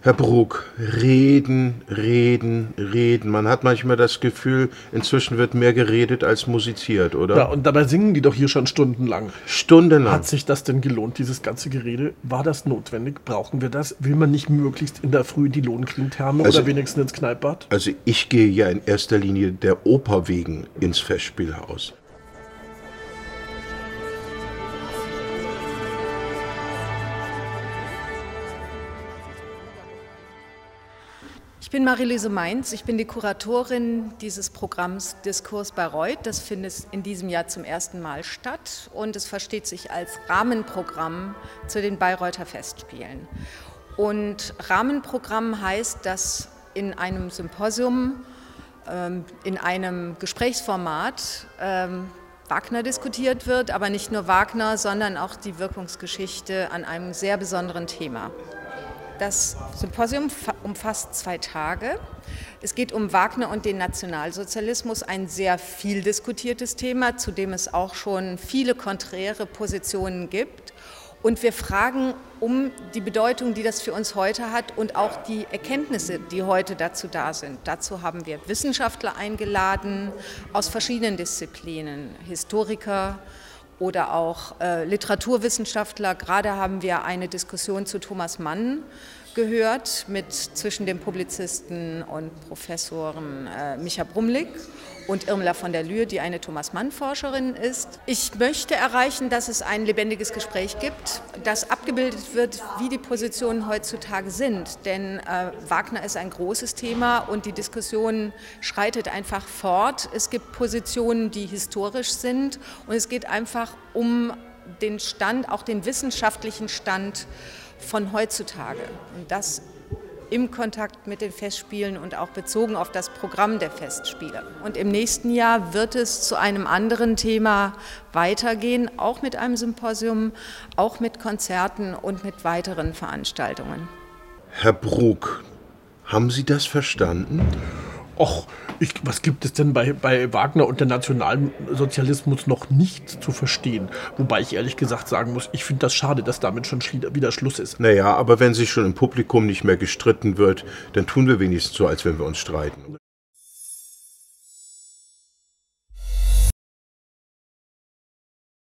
Herr Brug, reden, reden, reden. Man hat manchmal das Gefühl, inzwischen wird mehr geredet als musiziert, oder? Ja, und dabei singen die doch hier schon stundenlang. Stundenlang. Hat sich das denn gelohnt, dieses ganze Gerede? War das notwendig? Brauchen wir das? Will man nicht möglichst in der Früh die Lohnkringtherme Also- oder wenigstens ins Kneippbad? Also ich gehe ja in erster Linie der Oper wegen ins Festspielhaus. Ich bin Marilise Mainz, ich bin die Kuratorin dieses Programms Diskurs Bayreuth. Das findet in diesem Jahr zum ersten Mal statt und es versteht sich als Rahmenprogramm zu den Bayreuther Festspielen. Und Rahmenprogramm heißt, dass in einem Symposium, ähm, in einem Gesprächsformat ähm, Wagner diskutiert wird, aber nicht nur Wagner, sondern auch die Wirkungsgeschichte an einem sehr besonderen Thema. Das Symposium fa- umfasst zwei Tage. Es geht um Wagner und den Nationalsozialismus, ein sehr viel diskutiertes Thema, zu dem es auch schon viele konträre Positionen gibt. Und wir fragen um die Bedeutung, die das für uns heute hat und auch die Erkenntnisse, die heute dazu da sind. Dazu haben wir Wissenschaftler eingeladen aus verschiedenen Disziplinen, Historiker, oder auch äh, Literaturwissenschaftler. Gerade haben wir eine Diskussion zu Thomas Mann gehört mit zwischen dem Publizisten und Professoren äh, Micha Brumlik und Irmla von der Lühe, die eine Thomas Mann-Forscherin ist. Ich möchte erreichen, dass es ein lebendiges Gespräch gibt, dass abgebildet wird, wie die Positionen heutzutage sind. Denn äh, Wagner ist ein großes Thema und die Diskussion schreitet einfach fort. Es gibt Positionen, die historisch sind und es geht einfach um den Stand, auch den wissenschaftlichen Stand von heutzutage. Und das im Kontakt mit den Festspielen und auch bezogen auf das Programm der Festspiele. Und im nächsten Jahr wird es zu einem anderen Thema weitergehen, auch mit einem Symposium, auch mit Konzerten und mit weiteren Veranstaltungen. Herr Brug, haben Sie das verstanden? Och, ich, was gibt es denn bei, bei Wagner und der Nationalsozialismus noch nicht zu verstehen? Wobei ich ehrlich gesagt sagen muss, ich finde das schade, dass damit schon wieder Schluss ist. Naja, aber wenn sich schon im Publikum nicht mehr gestritten wird, dann tun wir wenigstens so, als wenn wir uns streiten.